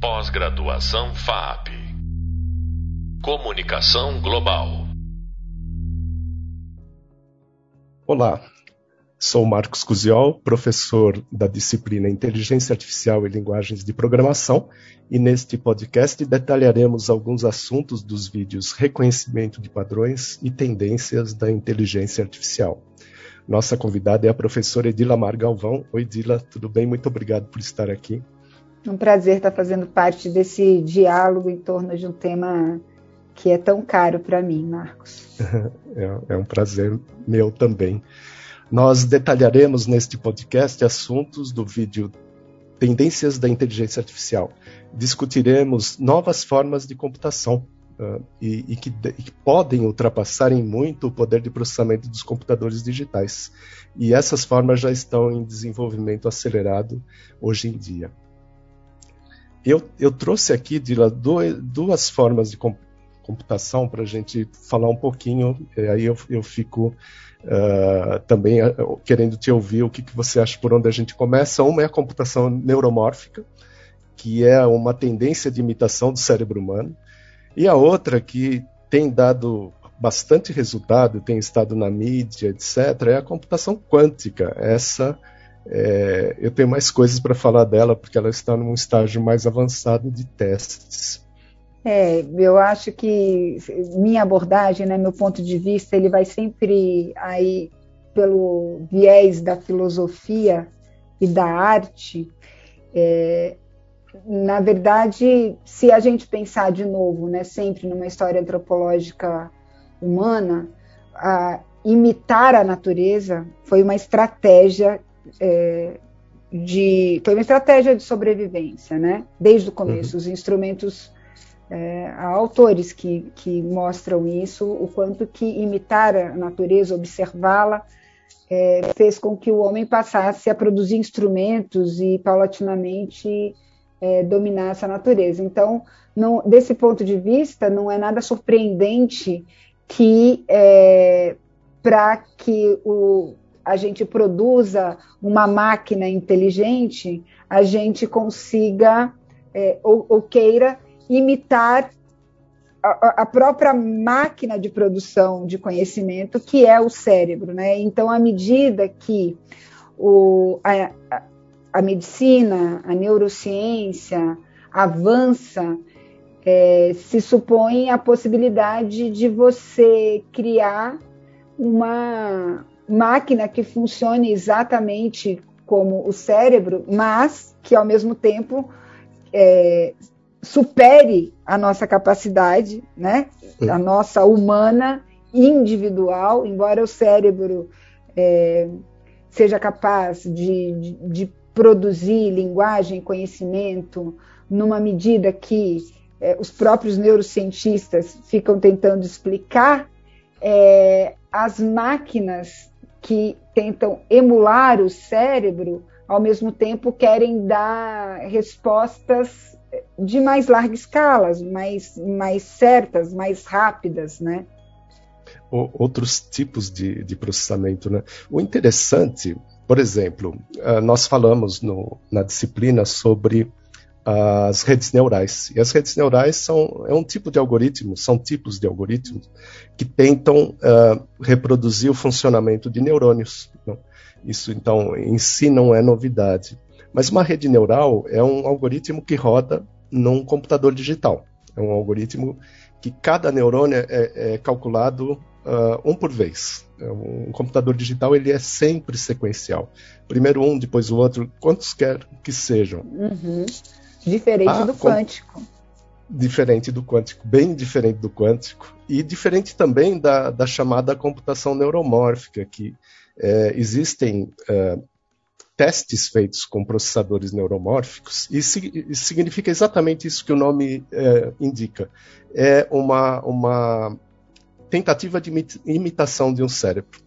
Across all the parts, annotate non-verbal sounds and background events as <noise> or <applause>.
Pós-graduação FAP. Comunicação Global. Olá, sou Marcos Cusiol, professor da disciplina Inteligência Artificial e Linguagens de Programação, e neste podcast detalharemos alguns assuntos dos vídeos Reconhecimento de Padrões e Tendências da Inteligência Artificial. Nossa convidada é a professora Edilamar Galvão. Oi, Edila, tudo bem? Muito obrigado por estar aqui. Um prazer estar fazendo parte desse diálogo em torno de um tema que é tão caro para mim, Marcos. <laughs> É, é, um prazer meu também. Nós detalharemos neste podcast assuntos do vídeo Tendências da Inteligência Artificial. Discutiremos novas formas de computação uh, e, e, que, e, que, podem ultrapassar em muito o poder de processamento dos computadores digitais. E essas formas já estão em desenvolvimento acelerado hoje em dia eu, eu trouxe aqui duas, formas de computação para a gente falar um pouquinho, aí eu, eu fico uh, também uh, querendo te ouvir o que, que você acha por onde a gente começa. Uma é a computação neuromórfica, que é uma tendência de imitação do cérebro humano, e a outra que tem dado bastante resultado, tem estado na mídia, etc., é a computação quântica. Essa é, eu tenho mais coisas para falar dela, porque ela está num estágio mais avançado de testes. É, eu acho que minha abordagem, né, meu ponto de vista, ele vai sempre aí pelo viés da filosofia e da arte. É, na verdade, se a gente pensar de novo, né, sempre numa história antropológica humana, a, imitar a natureza foi uma estratégia é, de. Foi uma estratégia de sobrevivência, né? Desde o começo. Uhum. Os instrumentos. É, há autores que, que mostram isso, o quanto que imitar a natureza, observá-la, é, fez com que o homem passasse a produzir instrumentos e, paulatinamente, é, dominasse a natureza. Então, não, desse ponto de vista, não é nada surpreendente que, é, para que o, a gente produza uma máquina inteligente, a gente consiga é, ou, ou, queira imitar a, a, própria máquina de produção de conhecimento, que é o cérebro. Né? Então, à medida que o, a, a medicina, a neurociência avança, é, se supõe a possibilidade de você criar uma, máquina que funcione exatamente como o cérebro, mas que ao mesmo tempo é, supere a nossa capacidade, né? A nossa humana individual, embora o cérebro é, seja capaz de, de, de, produzir linguagem, conhecimento, numa medida que é, os próprios neurocientistas ficam tentando explicar, é, as máquinas que tentam emular o cérebro, ao mesmo tempo querem dar respostas de mais larga escala, mais, mais certas, mais rápidas, né? Outros tipos de, de processamento, né? O interessante, por exemplo, ah, nós falamos no, na disciplina sobre as redes neurais. E as redes neurais são é um tipo de algoritmo, são tipos de algoritmos que tentam uh, reproduzir o funcionamento de neurônios. Não? Isso, então, em si não é novidade. Mas uma rede neural é um algoritmo que roda num computador digital. É um algoritmo que cada neurônio é, é calculado uh, um por vez. É um computador digital ele é sempre sequencial. Primeiro um, depois o outro, quantos quer que sejam. Uhum. Diferente ah, do quântico. Diferente do quântico, bem diferente do quântico. E diferente também da, da chamada computação neuromórfica, que é, existem é, testes feitos com processadores neuromórficos, e, e, significa exatamente isso que o nome é, indica. É uma, uma tentativa de imitação de um cérebro.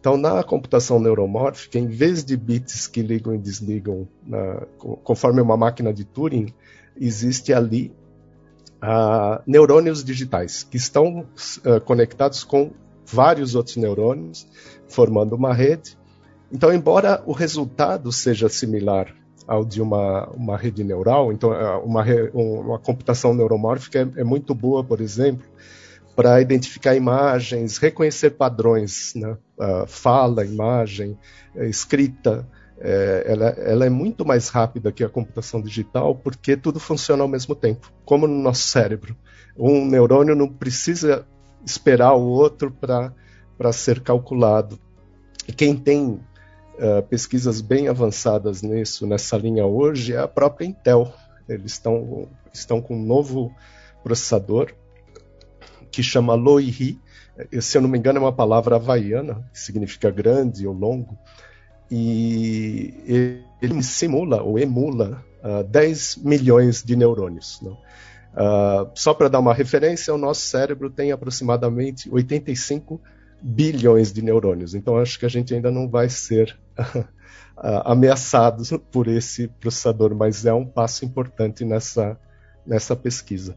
Então, na computação neuromórfica, em vez de bits que ligam e desligam conforme uma máquina de Turing, existe ali uh, neurônios digitais que estão uh, conectados com vários outros neurônios, formando uma rede. Então, embora o resultado seja similar ao de uma, uma rede neural. Então, é, uma, uma computação neuromórfica é, é muito boa, por exemplo, para identificar imagens, reconhecer padrões, né? uh, fala, imagem, é, escrita. É, ela, ela, é muito mais rápida que a computação digital porque tudo funciona ao mesmo tempo, como no nosso cérebro. Um neurônio não precisa esperar o outro para ser calculado. E quem tem uh, pesquisas bem avançadas nisso, nessa linha hoje, é a própria Intel. Eles estão, estão com um novo processador que chama Loihi. Se eu não me engano, é uma palavra havaiana, que significa grande ou longo. E ele simula ou emula uh, ah, 10 milhões de neurônios. Né? Uh, só para dar uma referência, o nosso cérebro tem aproximadamente 85 bilhões de neurônios. Então, acho que a gente ainda não vai ser <laughs> uh, ameaçado por esse processador, mas é um passo importante nessa, nessa pesquisa.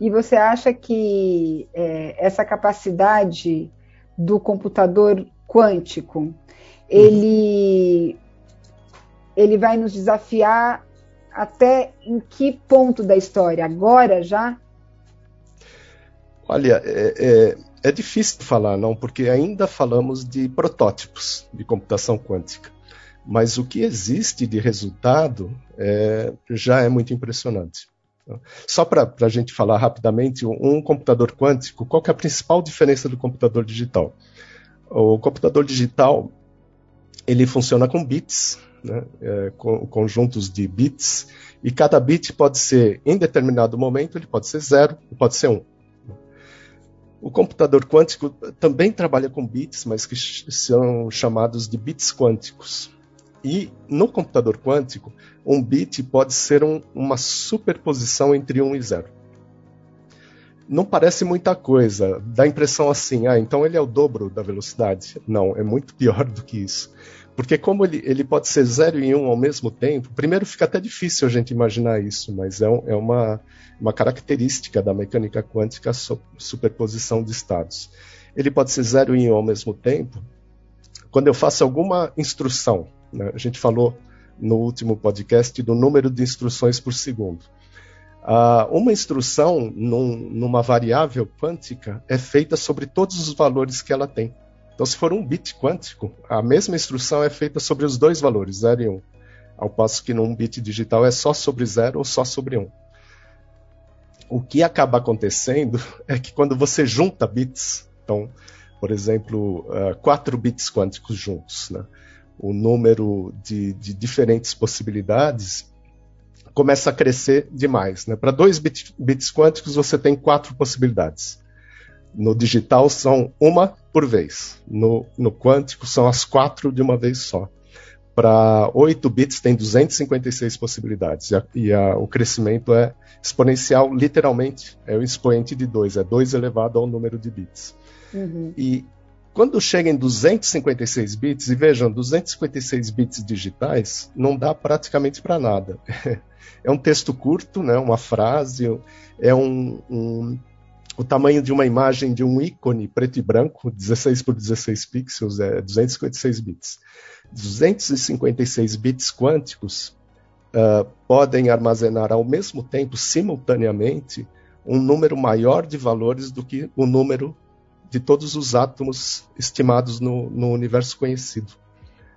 E você acha que é, essa capacidade do computador quântico, ele, ele vai nos desafiar até em que ponto da história? Agora já? Olha, é, é, é difícil falar, não, porque ainda falamos de protótipos de computação quântica. Mas o que existe de resultado é, já é muito impressionante. Só para a gente falar rapidamente, um computador quântico, qual é a principal diferença do computador digital? O computador digital ele funciona com bits, né, é, com, conjuntos de bits, e cada bit pode ser, em determinado momento, ele pode ser zero, pode ser um. O computador quântico também trabalha com bits, mas que são chamados de bits quânticos. E no computador quântico, um bit pode ser um, uma superposição entre 1 e 0. Não parece muita coisa, dá a impressão assim, ah, então ele é o dobro da velocidade. Não, é muito pior do que isso. Porque como ele, ele pode ser 0 e 1 um ao mesmo tempo, primeiro fica até difícil a gente imaginar isso, mas é, um, é uma, uma característica da mecânica quântica a superposição de estados. Ele pode ser 0 e 1 um ao mesmo tempo. Quando eu faço alguma instrução, a gente falou no último podcast do número de instruções por segundo. Uh, uma instrução num, numa variável quântica é feita sobre todos os valores que ela tem. Então, se for um bit quântico, a mesma instrução é feita sobre os dois valores, 0 e 1. Um, ao passo que num bit digital é só sobre 0 ou só sobre 1. Um. O que acaba acontecendo <laughs> é que quando você junta bits, então, por exemplo, uh, quatro bits quânticos juntos, né? O número de, de diferentes possibilidades começa a crescer demais. Né? Para dois bit, bits quânticos, você tem quatro possibilidades. No digital, são uma por vez. No, no quântico, são as quatro de uma vez só. Para 8 bits, tem 256 possibilidades. E, a, e a, o crescimento é exponencial, literalmente. É o expoente de 2, é 2 elevado ao número de bits. Uhum. E quando chega em 256 bits, e vejam, 256 bits digitais não dá praticamente para nada. <laughs> É um texto curto, né, uma frase, é um, um, o tamanho de uma imagem de um ícone preto e branco, 16 por 16 pixels, é 256 bits. 256 bits quânticos uh, podem armazenar ao mesmo tempo, simultaneamente, um número maior de valores do que o número de todos os átomos estimados no, no universo conhecido.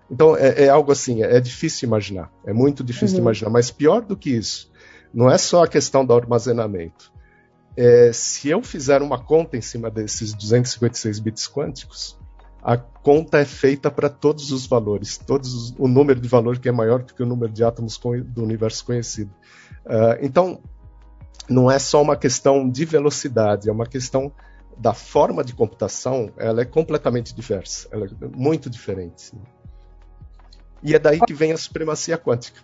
Então é, é, algo assim, é, difícil imaginar, é muito difícil uhum. imaginar, mas pior do que isso, não é só a questão do armazenamento. É, se eu fizer uma conta em cima desses 256 bits quânticos, a conta é feita para todos os valores, todos os, o número de valor que é maior do que o número de átomos do universo conhecido. Uh, então, não é só uma questão de velocidade, é uma questão da forma de computação, ela é completamente diversa, ela é muito diferente. E é daí que vem a supremacia quântica.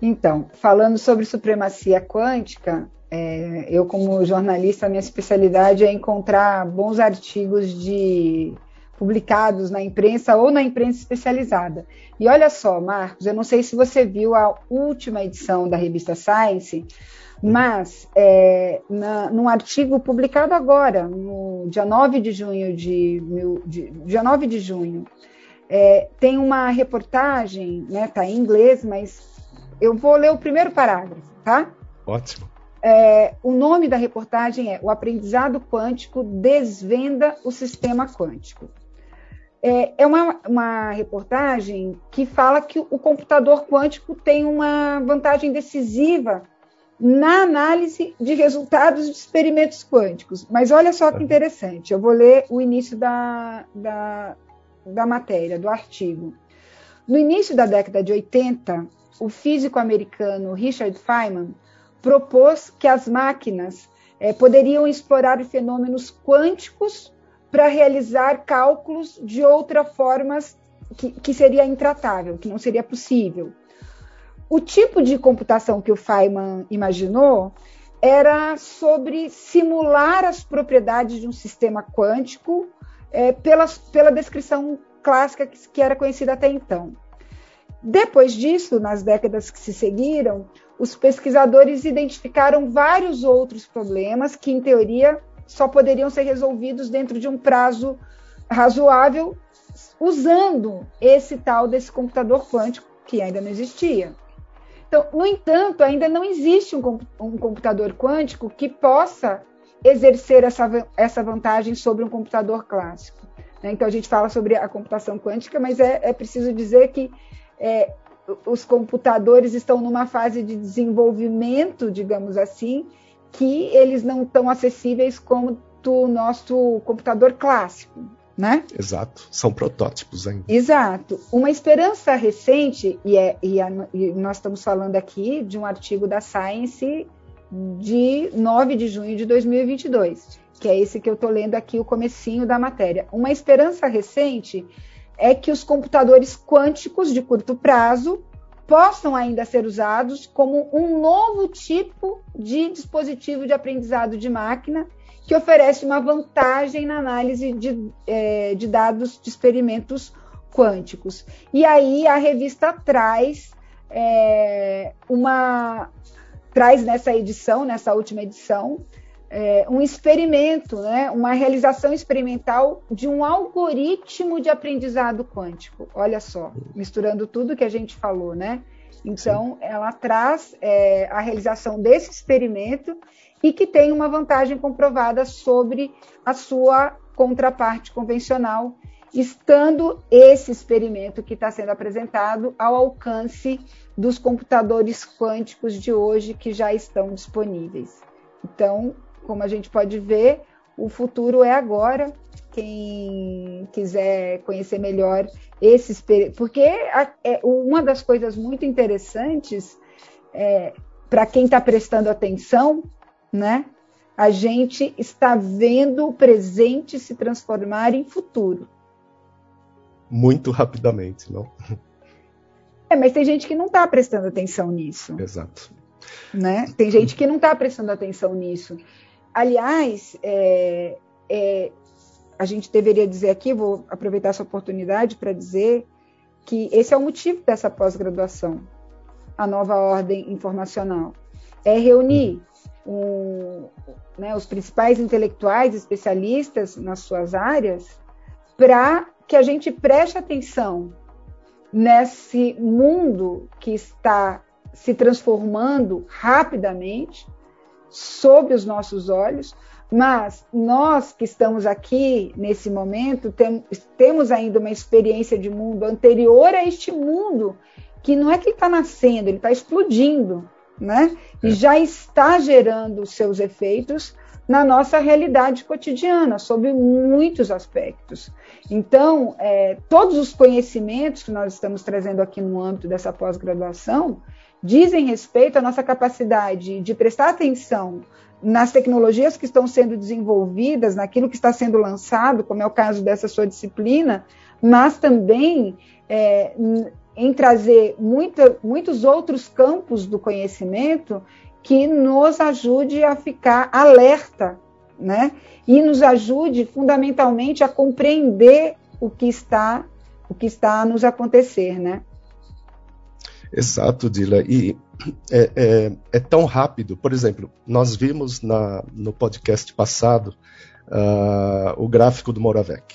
Então, falando sobre supremacia quântica, é, eu como jornalista, minha especialidade é encontrar bons artigos de publicados na imprensa ou na imprensa especializada. E olha só, Marcos, eu não sei se você viu a última edição da revista Science, mas, é, na, num artigo publicado agora, no dia 9 de junho de, de dia 9 de junho, É, tem uma reportagem, né? Tá em inglês, mas eu vou ler o primeiro parágrafo, tá? Ótimo. É, o nome da reportagem é O Aprendizado Quântico Desvenda o Sistema Quântico. É, é uma, uma reportagem que fala que o computador quântico tem uma vantagem decisiva na análise de resultados de experimentos quânticos. Mas olha só que interessante, eu vou ler o início da, da, da matéria, do artigo. No início da década de 80, o físico americano Richard Feynman propôs que as máquinas é, poderiam explorar fenômenos quânticos para realizar cálculos de outra forma que, que seria intratável, que não seria possível. O tipo de computação que o Feynman imaginou era sobre simular as propriedades de um sistema quântico é, pela, pela descrição clássica que, que era conhecida até então. Depois disso, nas décadas que se seguiram, os pesquisadores identificaram vários outros problemas que, em teoria, só poderiam ser resolvidos dentro de um prazo razoável usando esse tal desse computador quântico que ainda não existia. Então, no entanto, ainda não existe um, um computador quântico que possa exercer essa, essa vantagem sobre um computador clássico. Né? Então, a gente fala sobre a computação quântica, mas é, é preciso dizer que é, os computadores estão numa fase de desenvolvimento, digamos assim, que eles não estão acessíveis como o nosso computador clássico, né? Exato, são protótipos ainda. Exato. Uma esperança recente, e, é, e, a, e nós estamos falando aqui de um artigo da Science de 9 de junho de 2022, que é esse que eu estou lendo aqui, o comecinho da matéria. Uma esperança recente é que os computadores quânticos de curto prazo possam ainda ser usados como um novo tipo de dispositivo de aprendizado de máquina que oferece uma vantagem na análise de, é, de dados de experimentos quânticos. E aí a revista traz é, uma traz nessa edição, nessa última edição, é, um experimento, né, uma realização experimental de um algoritmo de aprendizado quântico. Olha só, misturando tudo que a gente falou, né? Então, ela traz é, a realização desse experimento e que tem uma vantagem comprovada sobre a sua contraparte convencional, estando esse experimento que está sendo apresentado ao alcance dos computadores quânticos de hoje que já estão disponíveis. Então, como a gente pode ver, o futuro é agora. Quem quiser conhecer melhor esse porque a, é, uma das coisas muito interessantes é, para quem está prestando atenção, né? A gente está vendo o presente se transformar em futuro. Muito rapidamente, não? É, mas tem gente que não está prestando atenção nisso. Exato. Né? Tem gente que não está prestando atenção nisso. Aliás, é, é, a gente deveria dizer aqui, vou aproveitar essa oportunidade para dizer que esse é o motivo dessa pós-graduação, a nova ordem informacional. É reunir né, os principais intelectuais, especialistas nas suas áreas, para que a gente preste atenção nesse mundo que está se transformando rapidamente, sob os nossos olhos, mas nós que estamos aqui nesse momento tem, temos ainda uma experiência de mundo anterior a este mundo, que não é que está nascendo, ele está explodindo, né? E é. já está gerando os seus efeitos na nossa realidade cotidiana, sob muitos aspectos. Então, é, todos os conhecimentos que nós estamos trazendo aqui no âmbito dessa pós-graduação, dizem respeito à nossa capacidade de prestar atenção nas tecnologias que estão sendo desenvolvidas, naquilo que está sendo lançado, como é o caso dessa sua disciplina, mas também é, em trazer muita, muitos outros campos do conhecimento que nos ajude a ficar alerta, né? E nos ajude fundamentalmente a compreender o que está o que está a nos acontecer, né? Exato, Dila. E é, é, é, tão rápido. Por exemplo, nós vimos na, no podcast passado uh, o gráfico do Moravec.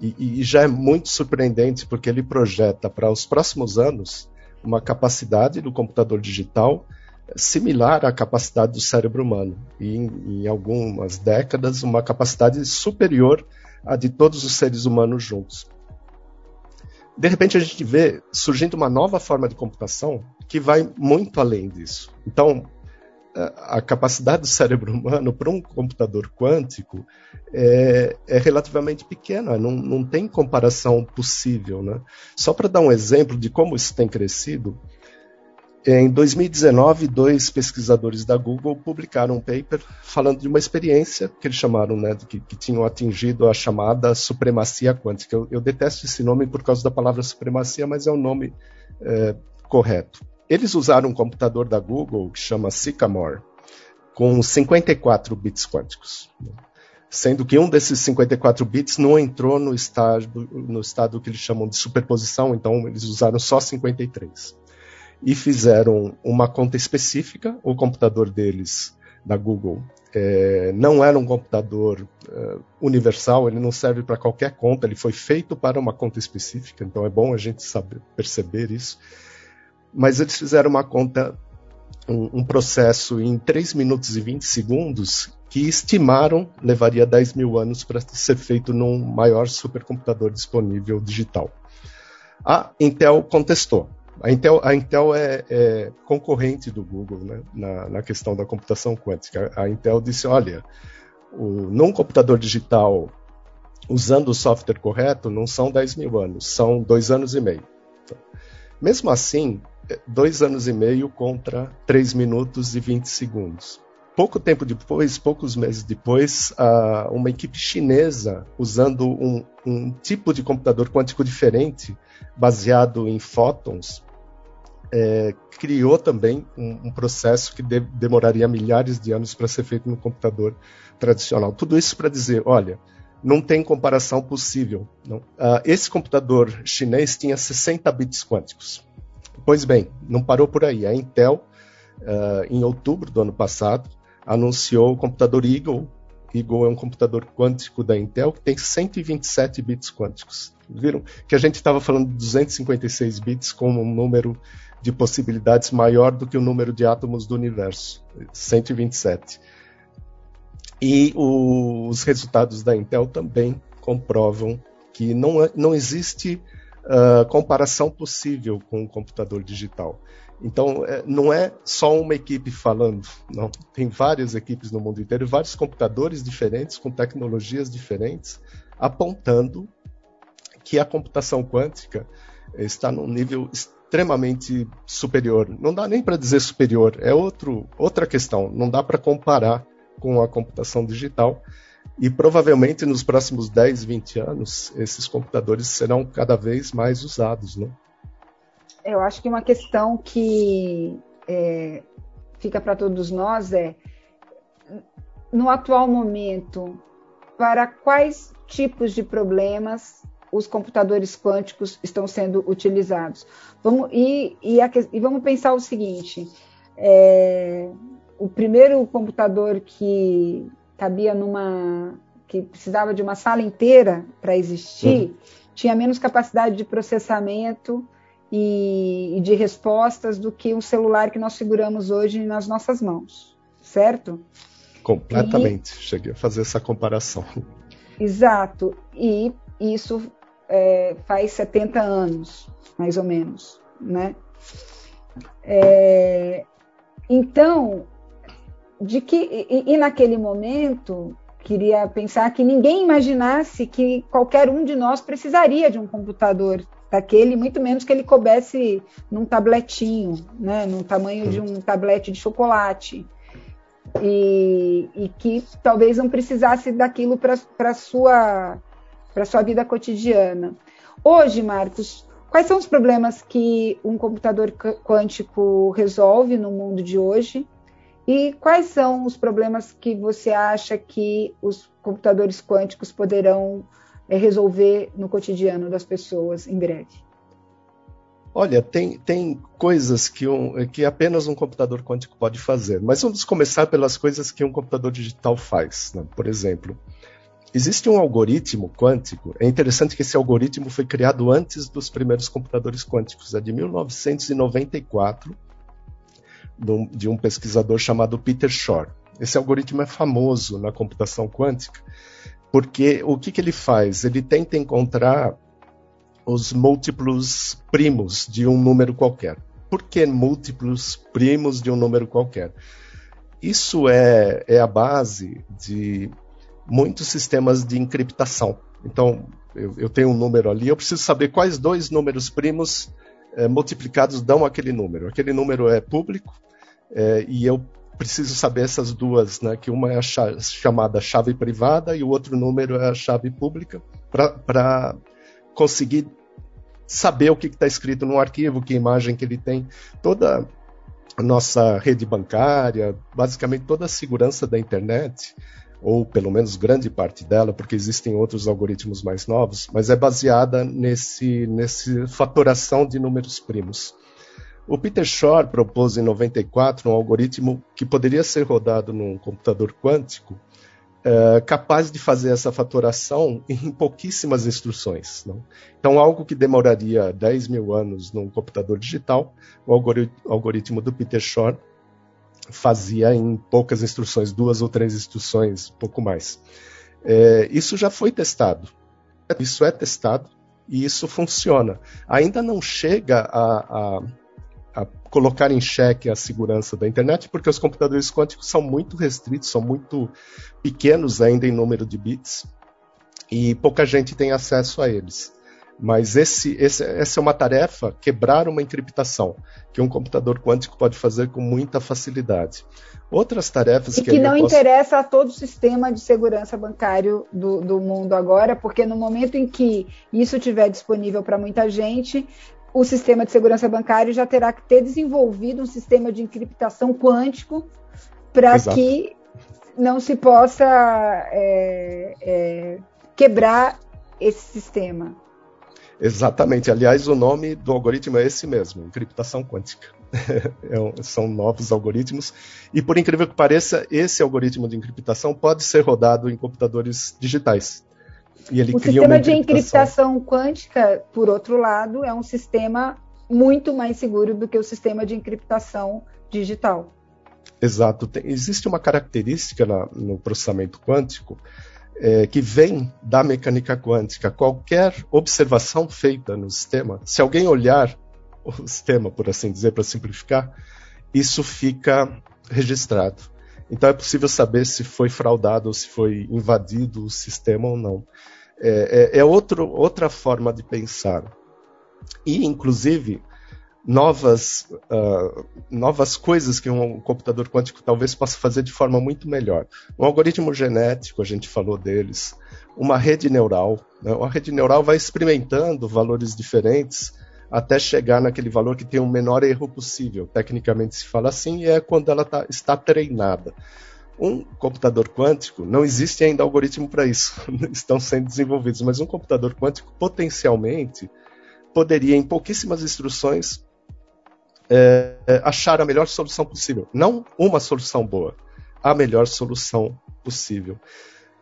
E, e já é muito surpreendente porque ele projeta para os próximos anos uma capacidade do computador digital similar à capacidade do cérebro humano e em, em, algumas décadas uma capacidade superior à de todos os seres humanos juntos. De repente a gente vê surgindo uma nova forma de computação que vai muito além disso. Então, a capacidade do cérebro humano para um computador quântico é, é relativamente pequena, não, não, tem comparação possível. Né? Só para dar um exemplo de como isso tem crescido, em 2019, dois pesquisadores da Google publicaram um paper falando de uma experiência que eles chamaram, né, que, que tinham atingido a chamada supremacia quântica. Eu, eu, detesto esse nome por causa da palavra supremacia, mas é o nome é, correto. Eles usaram um computador da Google que chama Sycamore, com 54 bits quânticos. Sendo que um desses 54 bits não entrou no estado, no estado que eles chamam de superposição, então eles usaram só 53 e fizeram uma conta específica. O computador deles, da Google, é, não era um computador é, universal, ele não serve para qualquer conta, ele foi feito para uma conta específica, então é bom a gente saber perceber isso. Mas eles fizeram uma conta, um, um processo em 3 minutos e 20 segundos que estimaram levaria 10 mil anos para ser feito num maior supercomputador disponível digital. A Intel contestou. A Intel, a Intel é, é, concorrente do Google né, na, na, questão da computação quântica. A Intel disse: olha, o, num computador digital, usando o software correto, não são 10 mil anos, são dois anos e meio. Então, mesmo assim, é, dois anos e meio contra 3 minutos e 20 segundos. Pouco tempo depois, poucos meses depois, uma equipe chinesa, usando um, um tipo de computador quântico diferente, baseado em fótons, é, criou também um, um processo que de, demoraria milhares de anos para ser feito no computador tradicional. Tudo isso para dizer, olha, não tem comparação possível. Não. Uh, esse computador chinês tinha 60 bits quânticos. Pois bem, não parou por aí. A Intel, uh, em outubro do ano passado, anunciou o computador Eagle. Eagle é um computador quântico da Intel que tem 127 bits quânticos. Viram que a gente estava falando de 256 bits como um número de possibilidades maior do que o número de átomos do universo, 127. E os resultados da Intel também comprovam que não, é, não existe uh, comparação possível com o computador digital. Então, é, não é só uma equipe falando, não. Tem várias equipes no mundo inteiro, vários computadores diferentes, com tecnologias diferentes, apontando que a computação quântica está num nível extremamente superior. Não dá nem para dizer superior, é outro, outra questão. Não dá para comparar com a computação digital. E provavelmente nos próximos 10, 20 anos, esses computadores serão cada vez mais usados. Né? Eu acho que uma questão que é, fica para todos nós é, no atual momento, para quais tipos de problemas os computadores quânticos estão sendo utilizados. Vamos, e, e, a, e vamos pensar o seguinte: é, o primeiro computador que cabia numa. que precisava de uma sala inteira para existir, uhum. tinha menos capacidade de processamento e, e de respostas do que um celular que nós seguramos hoje nas nossas mãos, certo? Completamente. E, Cheguei a fazer essa comparação. Exato. E isso é, faz 70 anos, mais ou menos, né? É, então, de que e, e, naquele momento queria pensar que ninguém imaginasse que qualquer um de nós precisaria de um computador daquele, muito menos que ele coubesse num tabletinho, né, num tamanho de um tablete de chocolate. E, e que talvez não precisasse daquilo para sua para a sua vida cotidiana. Hoje, Marcos, quais são os problemas que um computador quântico resolve no mundo de hoje? E quais são os problemas que você acha que os computadores quânticos poderão é, resolver no cotidiano das pessoas em breve? Olha, tem, tem coisas que, um, que apenas um computador quântico pode fazer, mas vamos começar pelas coisas que um computador digital faz. Né? Por exemplo, existe um algoritmo quântico. É interessante que esse algoritmo foi criado antes dos primeiros computadores quânticos, é de 1994, de um pesquisador chamado Peter Shor. Esse algoritmo é famoso na computação quântica, porque o que, que ele faz? Ele tenta encontrar os múltiplos primos de um número qualquer. Por que múltiplos primos de um número qualquer? Isso é, é a base de muitos sistemas de encriptação. Então, eu, eu, tenho um número ali, eu preciso saber quais dois números primos é, multiplicados dão aquele número. Aquele número é público é, e eu preciso saber essas duas, né, que uma é a chamada chave privada e o outro número é a chave pública, para conseguir saber o que está escrito no arquivo, que imagem que ele tem. Toda a nossa rede bancária, basicamente toda a segurança da internet, ou pelo menos grande parte dela, porque existem outros algoritmos mais novos, mas é baseada nesse, nesse fatoração de números primos. O Peter Shor propôs em 94 um algoritmo que poderia ser rodado num computador quântico é, capaz de fazer essa fatoração em pouquíssimas instruções. Não? Então, algo que demoraria 10 mil anos num computador digital, o algoritmo do Peter Shor fazia em poucas instruções, duas ou três instruções, pouco mais. É, isso já foi testado. Isso é testado e isso funciona. Ainda não chega a, a a colocar em xeque a segurança da internet, porque os computadores quânticos são muito restritos, são muito pequenos ainda em número de bits, e pouca gente tem acesso a eles. Mas esse, esse, essa é uma tarefa, quebrar uma encriptação, que um computador quântico pode fazer com muita facilidade. Outras tarefas e que, que não posso... interessa a todo o sistema de segurança bancário do, do mundo agora, porque no momento em que isso estiver disponível para muita gente, o sistema de segurança bancário já terá que ter desenvolvido um sistema de encriptação quântico para que não se possa é, é, quebrar esse sistema. Exatamente. Aliás, o nome do algoritmo é esse mesmo, encriptação quântica. <laughs> é, são novos algoritmos. E por incrível que pareça, esse algoritmo de encriptação pode ser rodado em computadores digitais. E ele o sistema de encriptação quântica, por outro lado, é um sistema muito mais seguro do que o sistema de encriptação digital. Exato. Tem, existe uma característica na, no processamento quântico é, que vem da mecânica quântica. Qualquer observação feita no sistema, se alguém olhar o sistema, por assim dizer, para simplificar, isso fica registrado. Então é possível saber se foi fraudado ou se foi invadido o sistema ou não. É, é, é outro, outra forma de pensar. E, inclusive, novas, uh, novas coisas que um computador quântico talvez possa fazer de forma muito melhor. Um algoritmo genético, a gente falou deles, uma rede neural. Né? Uma rede neural vai experimentando valores diferentes até chegar naquele valor que tem o menor erro possível. Tecnicamente se fala assim, e é quando ela tá, está treinada. Um computador quântico, não existe ainda algoritmo para isso, <laughs> estão sendo desenvolvidos, mas um computador quântico potencialmente poderia, em pouquíssimas instruções, é, achar a melhor solução possível. Não uma solução boa, a melhor solução possível.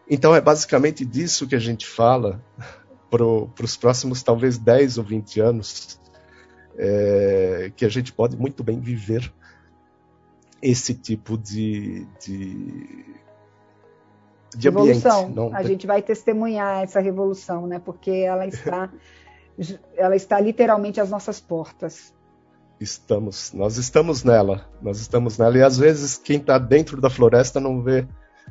Então é basicamente disso que a gente fala para os próximos talvez 10 ou 20 anos, é, que a gente pode muito bem viver esse tipo de, de, de revolução. Não, a tem... gente vai testemunhar essa revolução, né? Porque ela está, <laughs> ela está literalmente às nossas portas. Estamos, nós estamos nela, nós estamos nela e às vezes quem está dentro da floresta não vê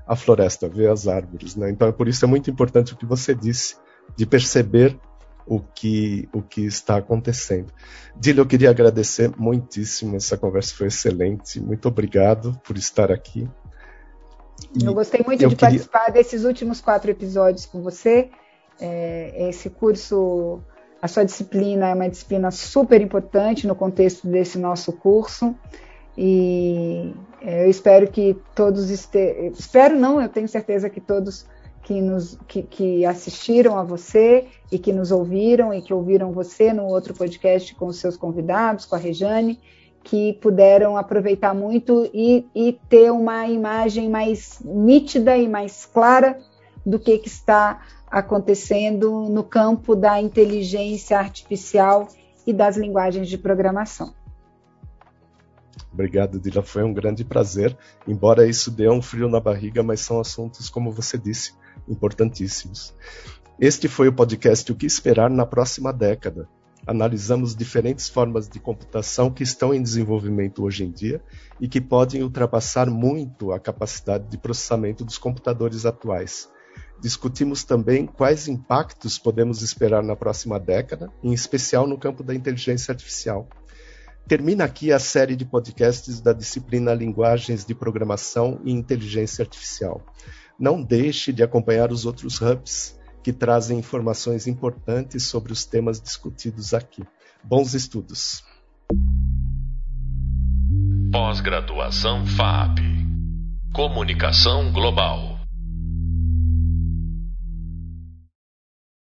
a floresta, vê as árvores, né? Então é por isso é muito importante o que você disse de perceber o que, o que está acontecendo. Dile, eu queria agradecer muitíssimo, essa conversa foi excelente, muito obrigado por estar aqui. E eu gostei muito eu de queria... participar desses últimos quatro episódios com você. É, esse curso, a sua disciplina é uma disciplina super importante no contexto desse nosso curso. E é, eu espero que todos estejam. Espero não, eu tenho certeza que todos que, nos, que, que, assistiram a você e que nos ouviram e que ouviram você no outro podcast com os seus convidados, com a Rejane, que puderam aproveitar muito e, e ter uma imagem mais nítida e mais clara do que, que está acontecendo no campo da inteligência artificial e das linguagens de programação. Obrigado, Dila. Foi um grande prazer. Embora isso dê um frio na barriga, mas são assuntos, como você disse, importantíssimos. Este foi o podcast O que Esperar na Próxima Década. Analisamos diferentes formas de computação que estão em desenvolvimento hoje em dia e que podem ultrapassar muito a capacidade de processamento dos computadores atuais Discutimos também quais impactos podemos esperar na próxima década, em especial no campo da inteligência artificial. Termina aqui a série de podcasts da disciplina Linguagens de Programação e Inteligência Artificial. Não deixe de acompanhar os outros hubs que trazem informações importantes sobre os temas discutidos aqui. Bons estudos. Pós-graduação FAP Comunicação Global